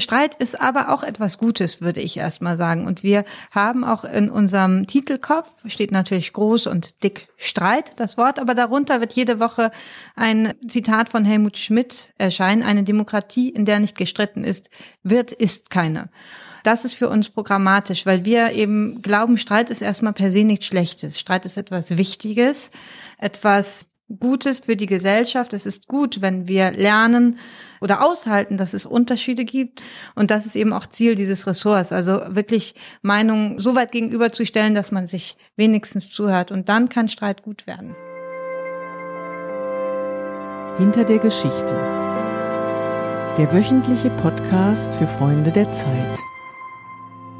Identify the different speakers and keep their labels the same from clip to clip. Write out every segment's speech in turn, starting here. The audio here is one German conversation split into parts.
Speaker 1: Streit ist aber auch etwas Gutes, würde ich erstmal sagen. Und wir haben auch in unserem Titelkopf, steht natürlich groß und dick Streit, das Wort, aber darunter wird jede Woche ein Zitat von Helmut Schmidt erscheinen. Eine Demokratie, in der nicht gestritten ist, wird, ist keine. Das ist für uns programmatisch, weil wir eben glauben, Streit ist erstmal per se nichts Schlechtes. Streit ist etwas Wichtiges, etwas Gutes für die Gesellschaft. Es ist gut, wenn wir lernen oder aushalten, dass es Unterschiede gibt. Und das ist eben auch Ziel dieses Ressorts. Also wirklich Meinungen so weit gegenüberzustellen, dass man sich wenigstens zuhört. Und dann kann Streit gut werden.
Speaker 2: Hinter der Geschichte. Der wöchentliche Podcast für Freunde der Zeit.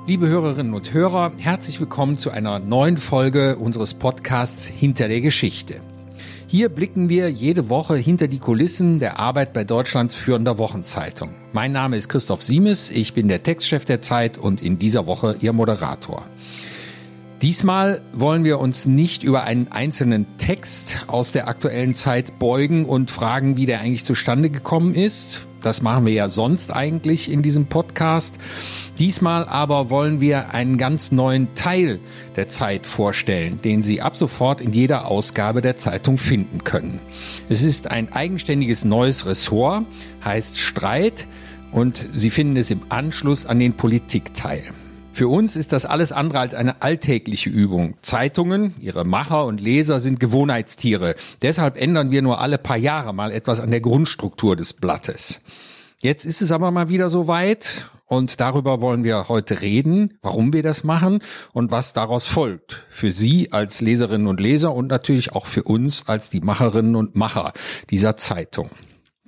Speaker 3: Liebe Hörerinnen und Hörer, herzlich willkommen zu einer neuen Folge unseres Podcasts Hinter der Geschichte. Hier blicken wir jede Woche hinter die Kulissen der Arbeit bei Deutschlands führender Wochenzeitung. Mein Name ist Christoph Siemes, ich bin der Textchef der Zeit und in dieser Woche Ihr Moderator. Diesmal wollen wir uns nicht über einen einzelnen Text aus der aktuellen Zeit beugen und fragen, wie der eigentlich zustande gekommen ist. Das machen wir ja sonst eigentlich in diesem Podcast. Diesmal aber wollen wir einen ganz neuen Teil der Zeit vorstellen, den Sie ab sofort in jeder Ausgabe der Zeitung finden können. Es ist ein eigenständiges neues Ressort, heißt Streit und Sie finden es im Anschluss an den Politikteil. Für uns ist das alles andere als eine alltägliche Übung. Zeitungen, ihre Macher und Leser sind Gewohnheitstiere. Deshalb ändern wir nur alle paar Jahre mal etwas an der Grundstruktur des Blattes. Jetzt ist es aber mal wieder so weit und darüber wollen wir heute reden, warum wir das machen und was daraus folgt. Für Sie als Leserinnen und Leser und natürlich auch für uns als die Macherinnen und Macher dieser Zeitung.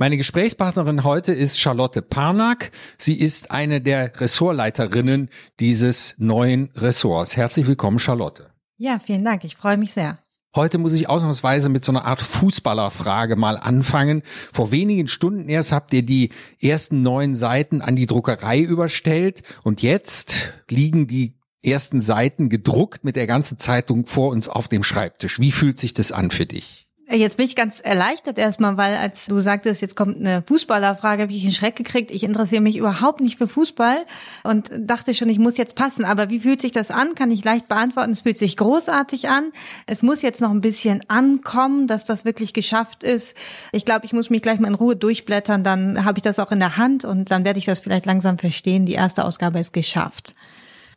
Speaker 3: Meine Gesprächspartnerin heute ist Charlotte Parnack. Sie ist eine der Ressortleiterinnen dieses neuen Ressorts. Herzlich willkommen, Charlotte.
Speaker 1: Ja, vielen Dank. Ich freue mich sehr.
Speaker 3: Heute muss ich ausnahmsweise mit so einer Art Fußballerfrage mal anfangen. Vor wenigen Stunden erst habt ihr die ersten neun Seiten an die Druckerei überstellt und jetzt liegen die ersten Seiten gedruckt mit der ganzen Zeitung vor uns auf dem Schreibtisch. Wie fühlt sich das an für dich?
Speaker 1: Jetzt bin ich ganz erleichtert erstmal, weil als du sagtest, jetzt kommt eine Fußballerfrage, habe ich einen Schreck gekriegt. Ich interessiere mich überhaupt nicht für Fußball und dachte schon, ich muss jetzt passen. Aber wie fühlt sich das an? Kann ich leicht beantworten. Es fühlt sich großartig an. Es muss jetzt noch ein bisschen ankommen, dass das wirklich geschafft ist. Ich glaube, ich muss mich gleich mal in Ruhe durchblättern. Dann habe ich das auch in der Hand und dann werde ich das vielleicht langsam verstehen. Die erste Ausgabe ist geschafft.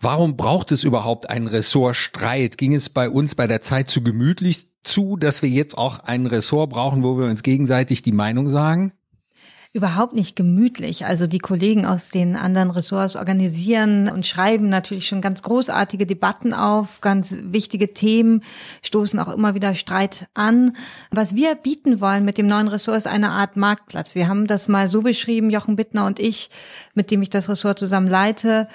Speaker 3: Warum braucht es überhaupt einen Ressortstreit? Ging es bei uns bei der Zeit zu gemütlich zu, dass wir jetzt auch ein Ressort brauchen, wo wir uns gegenseitig die Meinung sagen?
Speaker 1: überhaupt nicht gemütlich. Also die Kollegen aus den anderen Ressorts organisieren und schreiben natürlich schon ganz großartige Debatten auf, ganz wichtige Themen, stoßen auch immer wieder Streit an. Was wir bieten wollen mit dem neuen Ressort ist eine Art Marktplatz. Wir haben das mal so beschrieben, Jochen Bittner und ich, mit dem ich das Ressort zusammen leite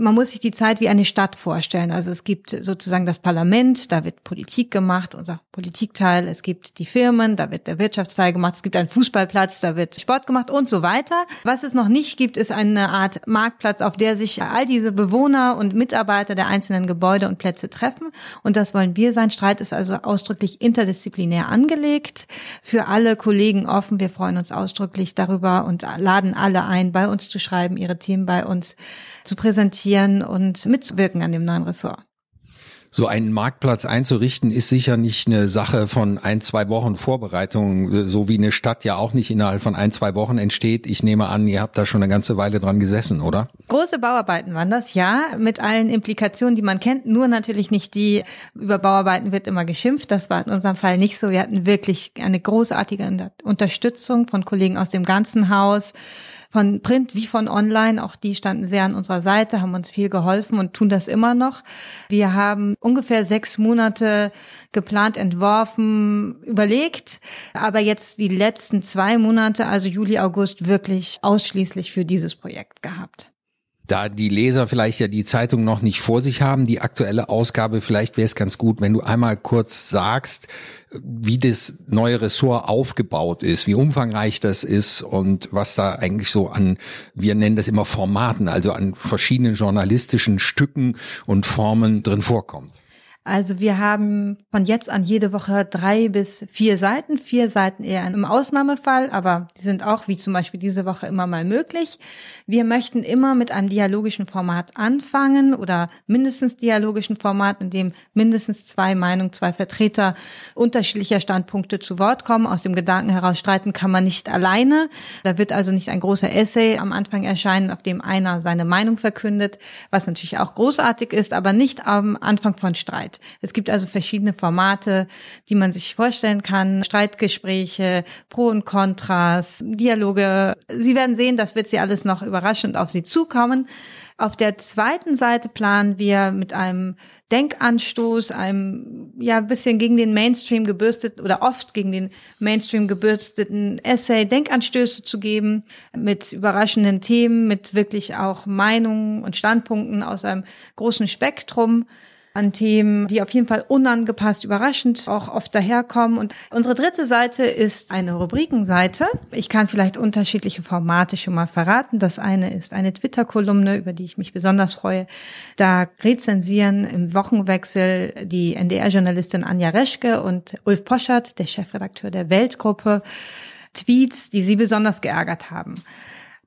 Speaker 1: man muss sich die Zeit wie eine Stadt vorstellen. Also es gibt sozusagen das Parlament, da wird Politik gemacht, unser Politikteil. Es gibt die Firmen, da wird der Wirtschaftsteil gemacht. Es gibt einen Fußballplatz, da wird Sport gemacht und so weiter. Was es noch nicht gibt, ist eine Art Marktplatz, auf der sich all diese Bewohner und Mitarbeiter der einzelnen Gebäude und Plätze treffen. Und das wollen wir sein. Streit ist also ausdrücklich interdisziplinär angelegt, für alle Kollegen offen. Wir freuen uns ausdrücklich darüber und laden alle ein, bei uns zu schreiben, ihre Themen bei uns zu präsentieren und mitzuwirken an dem neuen Ressort.
Speaker 3: So einen Marktplatz einzurichten ist sicher nicht eine Sache von ein, zwei Wochen Vorbereitung, so wie eine Stadt ja auch nicht innerhalb von ein, zwei Wochen entsteht. Ich nehme an, ihr habt da schon eine ganze Weile dran gesessen, oder?
Speaker 1: Große Bauarbeiten waren das, ja, mit allen Implikationen, die man kennt, nur natürlich nicht die, über Bauarbeiten wird immer geschimpft. Das war in unserem Fall nicht so. Wir hatten wirklich eine großartige Unterstützung von Kollegen aus dem ganzen Haus von Print wie von Online. Auch die standen sehr an unserer Seite, haben uns viel geholfen und tun das immer noch. Wir haben ungefähr sechs Monate geplant, entworfen, überlegt, aber jetzt die letzten zwei Monate, also Juli, August, wirklich ausschließlich für dieses Projekt gehabt
Speaker 3: da die Leser vielleicht ja die Zeitung noch nicht vor sich haben, die aktuelle Ausgabe, vielleicht wäre es ganz gut, wenn du einmal kurz sagst, wie das neue Ressort aufgebaut ist, wie umfangreich das ist und was da eigentlich so an, wir nennen das immer Formaten, also an verschiedenen journalistischen Stücken und Formen drin vorkommt.
Speaker 1: Also wir haben von jetzt an jede Woche drei bis vier Seiten. Vier Seiten eher im Ausnahmefall, aber die sind auch wie zum Beispiel diese Woche immer mal möglich. Wir möchten immer mit einem dialogischen Format anfangen oder mindestens dialogischen Format, in dem mindestens zwei Meinungen, zwei Vertreter unterschiedlicher Standpunkte zu Wort kommen. Aus dem Gedanken heraus streiten kann man nicht alleine. Da wird also nicht ein großer Essay am Anfang erscheinen, auf dem einer seine Meinung verkündet, was natürlich auch großartig ist, aber nicht am Anfang von Streit. Es gibt also verschiedene Formate, die man sich vorstellen kann. Streitgespräche, Pro und Kontras, Dialoge. Sie werden sehen, das wird Sie alles noch überraschend auf Sie zukommen. Auf der zweiten Seite planen wir mit einem Denkanstoß, einem ja bisschen gegen den Mainstream gebürsteten oder oft gegen den Mainstream gebürsteten Essay Denkanstöße zu geben mit überraschenden Themen, mit wirklich auch Meinungen und Standpunkten aus einem großen Spektrum an Themen, die auf jeden Fall unangepasst, überraschend auch oft daherkommen. Und unsere dritte Seite ist eine Rubrikenseite. Ich kann vielleicht unterschiedliche Formate schon mal verraten. Das eine ist eine Twitter-Kolumne, über die ich mich besonders freue. Da rezensieren im Wochenwechsel die NDR-Journalistin Anja Reschke und Ulf Poschert, der Chefredakteur der Weltgruppe, Tweets, die sie besonders geärgert haben.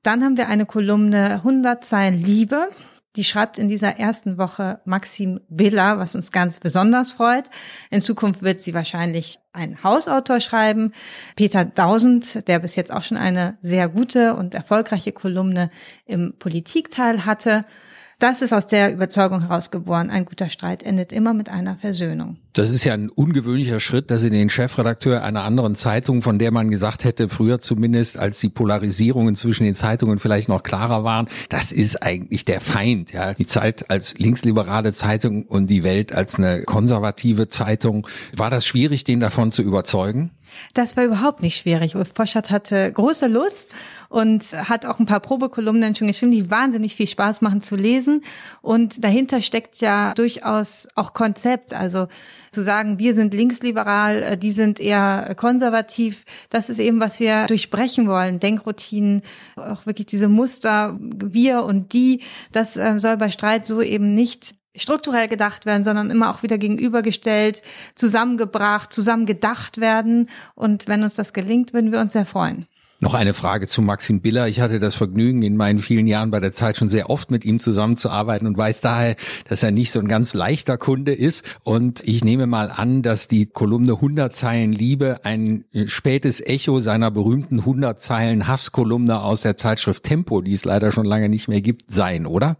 Speaker 1: Dann haben wir eine Kolumne 100 Zeilen Liebe. Die schreibt in dieser ersten Woche Maxim Biller, was uns ganz besonders freut. In Zukunft wird sie wahrscheinlich einen Hausautor schreiben. Peter Dausend, der bis jetzt auch schon eine sehr gute und erfolgreiche Kolumne im Politikteil hatte. Das ist aus der Überzeugung herausgeboren. Ein guter Streit endet immer mit einer Versöhnung.
Speaker 3: Das ist ja ein ungewöhnlicher Schritt, dass Sie den Chefredakteur einer anderen Zeitung, von der man gesagt hätte, früher zumindest, als die Polarisierungen zwischen den Zeitungen vielleicht noch klarer waren, das ist eigentlich der Feind. Ja, die Zeit als linksliberale Zeitung und die Welt als eine konservative Zeitung. War das schwierig, den davon zu überzeugen?
Speaker 1: Das war überhaupt nicht schwierig. Ulf Poschert hatte große Lust und hat auch ein paar Probekolumnen schon geschrieben, die wahnsinnig viel Spaß machen zu lesen. Und dahinter steckt ja durchaus auch Konzept. Also zu sagen, wir sind linksliberal, äh, die sind eher konservativ. Das ist eben, was wir durchbrechen wollen. Denkroutinen, auch wirklich diese Muster, wir und die, das äh, soll bei Streit so eben nicht strukturell gedacht werden, sondern immer auch wieder gegenübergestellt, zusammengebracht, zusammen gedacht werden. Und wenn uns das gelingt, würden wir uns sehr freuen.
Speaker 3: Noch eine Frage zu Maxim Biller. Ich hatte das Vergnügen, in meinen vielen Jahren bei der Zeit schon sehr oft mit ihm zusammenzuarbeiten und weiß daher, dass er nicht so ein ganz leichter Kunde ist. Und ich nehme mal an, dass die Kolumne 100 Zeilen Liebe ein spätes Echo seiner berühmten 100 Zeilen Hasskolumne aus der Zeitschrift Tempo, die es leider schon lange nicht mehr gibt, sein, oder?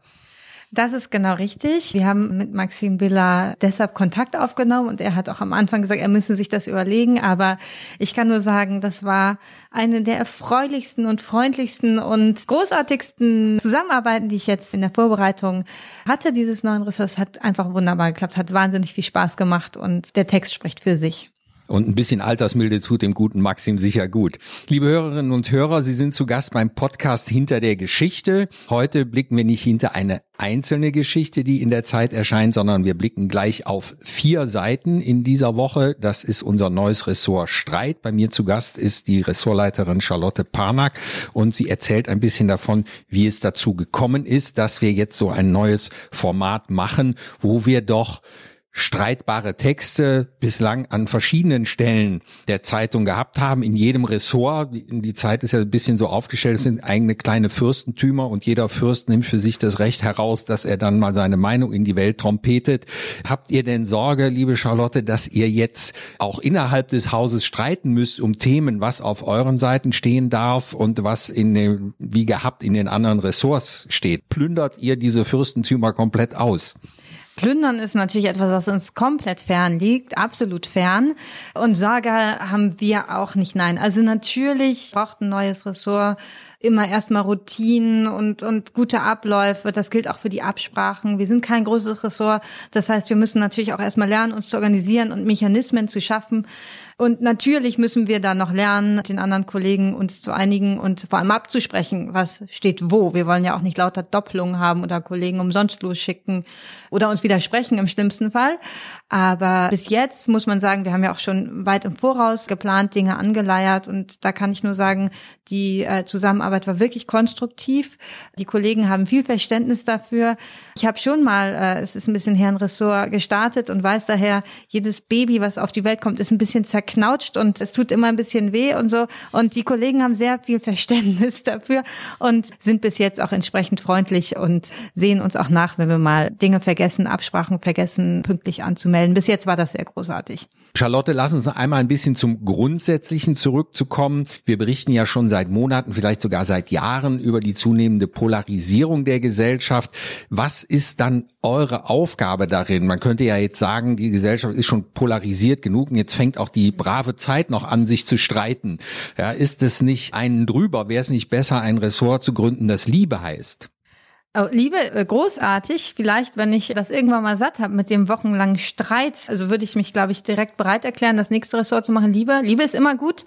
Speaker 1: Das ist genau richtig. Wir haben mit Maxim Biller deshalb Kontakt aufgenommen und er hat auch am Anfang gesagt, er müsse sich das überlegen. Aber ich kann nur sagen, das war eine der erfreulichsten und freundlichsten und großartigsten Zusammenarbeiten, die ich jetzt in der Vorbereitung hatte. Dieses neuen Ressorts hat einfach wunderbar geklappt, hat wahnsinnig viel Spaß gemacht und der Text spricht für sich.
Speaker 3: Und ein bisschen Altersmilde tut dem guten Maxim sicher gut. Liebe Hörerinnen und Hörer, Sie sind zu Gast beim Podcast Hinter der Geschichte. Heute blicken wir nicht hinter eine einzelne Geschichte, die in der Zeit erscheint, sondern wir blicken gleich auf vier Seiten in dieser Woche. Das ist unser neues Ressort Streit. Bei mir zu Gast ist die Ressortleiterin Charlotte Parnack und sie erzählt ein bisschen davon, wie es dazu gekommen ist, dass wir jetzt so ein neues Format machen, wo wir doch streitbare Texte bislang an verschiedenen Stellen der Zeitung gehabt haben, in jedem Ressort. Die Zeit ist ja ein bisschen so aufgestellt, es sind eigene kleine Fürstentümer und jeder Fürst nimmt für sich das Recht heraus, dass er dann mal seine Meinung in die Welt trompetet. Habt ihr denn Sorge, liebe Charlotte, dass ihr jetzt auch innerhalb des Hauses streiten müsst um Themen, was auf euren Seiten stehen darf und was in dem, wie gehabt in den anderen Ressorts steht? Plündert ihr diese Fürstentümer komplett aus?
Speaker 1: Plündern ist natürlich etwas, was uns komplett fern liegt, absolut fern. Und Sorge haben wir auch nicht. Nein, also natürlich braucht ein neues Ressort immer erstmal Routinen und, und gute Abläufe. Das gilt auch für die Absprachen. Wir sind kein großes Ressort. Das heißt, wir müssen natürlich auch erstmal lernen, uns zu organisieren und Mechanismen zu schaffen, und natürlich müssen wir da noch lernen, den anderen Kollegen uns zu einigen und vor allem abzusprechen, was steht wo. Wir wollen ja auch nicht lauter Doppelungen haben oder Kollegen umsonst losschicken oder uns widersprechen im schlimmsten Fall. Aber bis jetzt muss man sagen, wir haben ja auch schon weit im Voraus geplant, Dinge angeleiert und da kann ich nur sagen, die äh, Zusammenarbeit war wirklich konstruktiv. Die Kollegen haben viel Verständnis dafür. Ich habe schon mal, äh, es ist ein bisschen Herrn Ressort gestartet und weiß daher, jedes Baby, was auf die Welt kommt, ist ein bisschen zerknautscht und es tut immer ein bisschen weh und so. Und die Kollegen haben sehr viel Verständnis dafür und sind bis jetzt auch entsprechend freundlich und sehen uns auch nach, wenn wir mal Dinge vergessen, Absprachen vergessen, pünktlich anzumelden. Bis jetzt war das sehr großartig.
Speaker 3: Charlotte, lass uns einmal ein bisschen zum Grundsätzlichen zurückzukommen. Wir berichten ja schon seit Monaten, vielleicht sogar seit Jahren über die zunehmende Polarisierung der Gesellschaft. Was ist dann eure Aufgabe darin? Man könnte ja jetzt sagen, die Gesellschaft ist schon polarisiert genug und jetzt fängt auch die brave Zeit noch an, sich zu streiten. Ja, ist es nicht einen drüber? Wäre es nicht besser, ein Ressort zu gründen, das Liebe heißt?
Speaker 1: Oh, Liebe, äh, großartig. Vielleicht, wenn ich das irgendwann mal satt habe mit dem wochenlangen Streit, also würde ich mich, glaube ich, direkt bereit erklären, das nächste Ressort zu machen. Liebe, Liebe ist immer gut.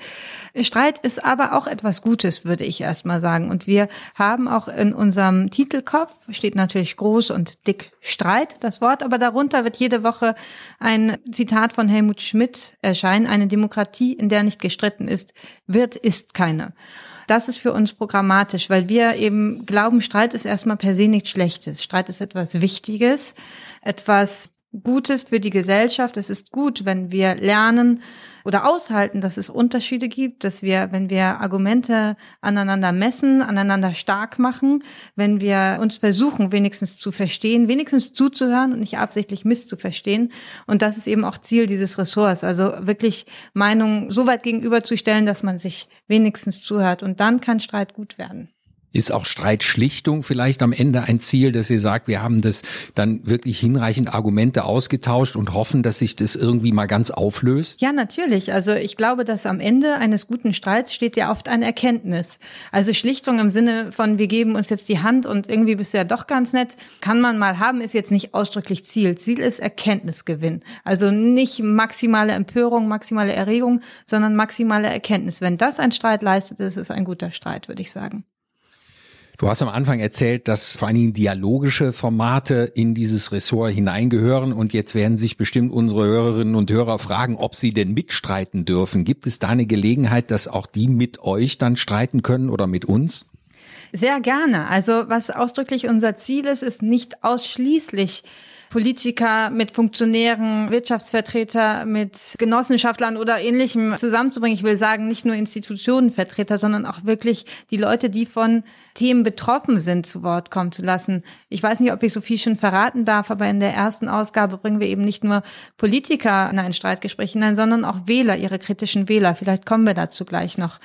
Speaker 1: Streit ist aber auch etwas Gutes, würde ich erst mal sagen. Und wir haben auch in unserem Titelkopf, steht natürlich groß und dick Streit, das Wort, aber darunter wird jede Woche ein Zitat von Helmut Schmidt erscheinen. Eine Demokratie, in der nicht gestritten ist, wird, ist keine. Das ist für uns programmatisch, weil wir eben glauben, Streit ist erstmal per se nichts Schlechtes. Streit ist etwas Wichtiges, etwas Gutes für die Gesellschaft. Es ist gut, wenn wir lernen, oder aushalten, dass es Unterschiede gibt, dass wir, wenn wir Argumente aneinander messen, aneinander stark machen, wenn wir uns versuchen, wenigstens zu verstehen, wenigstens zuzuhören und nicht absichtlich misszuverstehen. Und das ist eben auch Ziel dieses Ressorts. Also wirklich Meinungen so weit gegenüberzustellen, dass man sich wenigstens zuhört. Und dann kann Streit gut werden.
Speaker 3: Ist auch Streitschlichtung vielleicht am Ende ein Ziel, dass ihr sagt, wir haben das dann wirklich hinreichend Argumente ausgetauscht und hoffen, dass sich das irgendwie mal ganz auflöst?
Speaker 1: Ja, natürlich. Also ich glaube, dass am Ende eines guten Streits steht ja oft eine Erkenntnis. Also Schlichtung im Sinne von, wir geben uns jetzt die Hand und irgendwie bist du ja doch ganz nett, kann man mal haben, ist jetzt nicht ausdrücklich Ziel. Ziel ist Erkenntnisgewinn. Also nicht maximale Empörung, maximale Erregung, sondern maximale Erkenntnis. Wenn das ein Streit leistet, ist es ein guter Streit, würde ich sagen.
Speaker 3: Du hast am Anfang erzählt, dass vor allen Dingen dialogische Formate in dieses Ressort hineingehören und jetzt werden sich bestimmt unsere Hörerinnen und Hörer fragen, ob sie denn mitstreiten dürfen. Gibt es da eine Gelegenheit, dass auch die mit euch dann streiten können oder mit uns?
Speaker 1: Sehr gerne. Also was ausdrücklich unser Ziel ist, ist nicht ausschließlich Politiker mit Funktionären, Wirtschaftsvertreter, mit Genossenschaftlern oder ähnlichem zusammenzubringen. Ich will sagen, nicht nur Institutionenvertreter, sondern auch wirklich die Leute, die von Themen betroffen sind, zu Wort kommen zu lassen. Ich weiß nicht, ob ich so viel schon verraten darf, aber in der ersten Ausgabe bringen wir eben nicht nur Politiker in ein Streitgespräch hinein, sondern auch Wähler, ihre kritischen Wähler. Vielleicht kommen wir dazu gleich noch.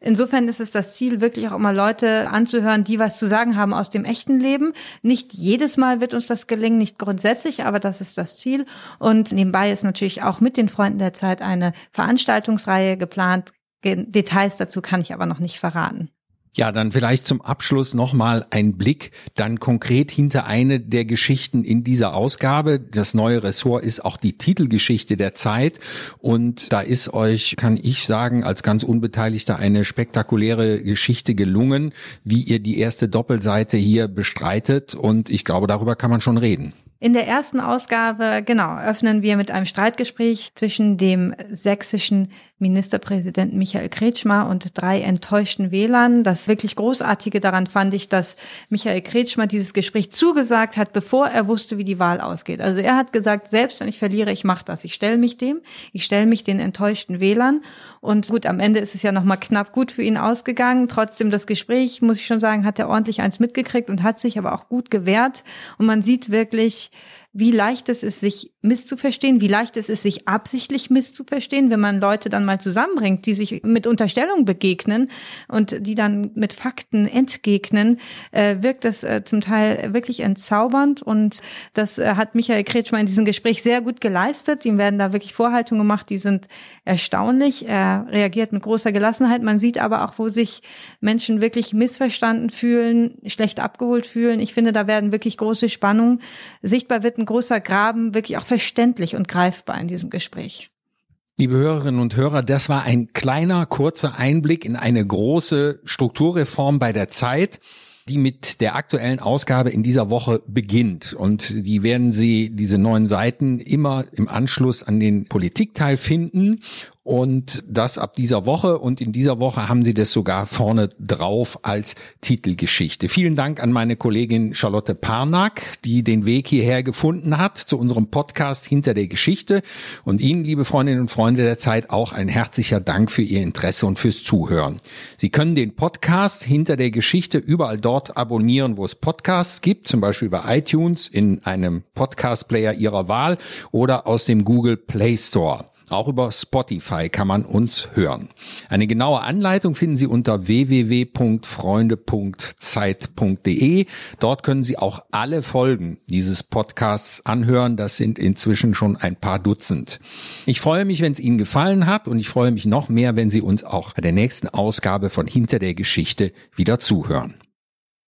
Speaker 1: Insofern ist es das Ziel, wirklich auch immer Leute anzuhören, die was zu sagen haben aus dem echten Leben. Nicht jedes Mal wird uns das gelingen, nicht grundsätzlich, aber das ist das Ziel. Und nebenbei ist natürlich auch mit den Freunden der Zeit eine Veranstaltungsreihe geplant. Details dazu kann ich aber noch nicht verraten.
Speaker 3: Ja, dann vielleicht zum Abschluss nochmal ein Blick dann konkret hinter eine der Geschichten in dieser Ausgabe. Das neue Ressort ist auch die Titelgeschichte der Zeit und da ist euch, kann ich sagen, als ganz Unbeteiligter eine spektakuläre Geschichte gelungen, wie ihr die erste Doppelseite hier bestreitet und ich glaube, darüber kann man schon reden.
Speaker 1: In der ersten Ausgabe, genau, öffnen wir mit einem Streitgespräch zwischen dem sächsischen Ministerpräsidenten Michael Kretschmer und drei enttäuschten Wählern. Das wirklich Großartige daran fand ich, dass Michael Kretschmer dieses Gespräch zugesagt hat, bevor er wusste, wie die Wahl ausgeht. Also er hat gesagt, selbst wenn ich verliere, ich mache das. Ich stelle mich dem, ich stelle mich den enttäuschten Wählern. Und gut, am Ende ist es ja nochmal knapp gut für ihn ausgegangen. Trotzdem das Gespräch, muss ich schon sagen, hat er ordentlich eins mitgekriegt und hat sich aber auch gut gewehrt. Und man sieht wirklich, wie leicht es ist, sich misszuverstehen, wie leicht es ist, sich absichtlich misszuverstehen, wenn man Leute dann mal zusammenbringt, die sich mit Unterstellung begegnen und die dann mit Fakten entgegnen, äh, wirkt das äh, zum Teil wirklich entzaubernd und das äh, hat Michael Kretschmer in diesem Gespräch sehr gut geleistet. Ihm werden da wirklich Vorhaltungen gemacht, die sind erstaunlich. Er reagiert mit großer Gelassenheit. Man sieht aber auch, wo sich Menschen wirklich missverstanden fühlen, schlecht abgeholt fühlen. Ich finde, da werden wirklich große Spannungen. Sichtbar wird großer Graben wirklich auch verständlich und greifbar in diesem Gespräch.
Speaker 3: Liebe Hörerinnen und Hörer, das war ein kleiner, kurzer Einblick in eine große Strukturreform bei der Zeit die mit der aktuellen Ausgabe in dieser Woche beginnt. Und die werden Sie, diese neuen Seiten, immer im Anschluss an den Politikteil finden. Und das ab dieser Woche und in dieser Woche haben sie das sogar vorne drauf als Titelgeschichte. Vielen Dank an meine Kollegin Charlotte Parnack, die den Weg hierher gefunden hat zu unserem Podcast Hinter der Geschichte und Ihnen, liebe Freundinnen und Freunde der Zeit, auch ein herzlicher Dank für Ihr Interesse und fürs Zuhören. Sie können den Podcast Hinter der Geschichte überall dort abonnieren, wo es Podcasts gibt, zum Beispiel bei iTunes in einem Podcast-Player Ihrer Wahl oder aus dem Google Play Store. Auch über Spotify kann man uns hören. Eine genaue Anleitung finden Sie unter www.freunde.zeit.de. Dort können Sie auch alle Folgen dieses Podcasts anhören. Das sind inzwischen schon ein paar Dutzend. Ich freue mich, wenn es Ihnen gefallen hat und ich freue mich noch mehr, wenn Sie uns auch bei der nächsten Ausgabe von Hinter der Geschichte wieder zuhören.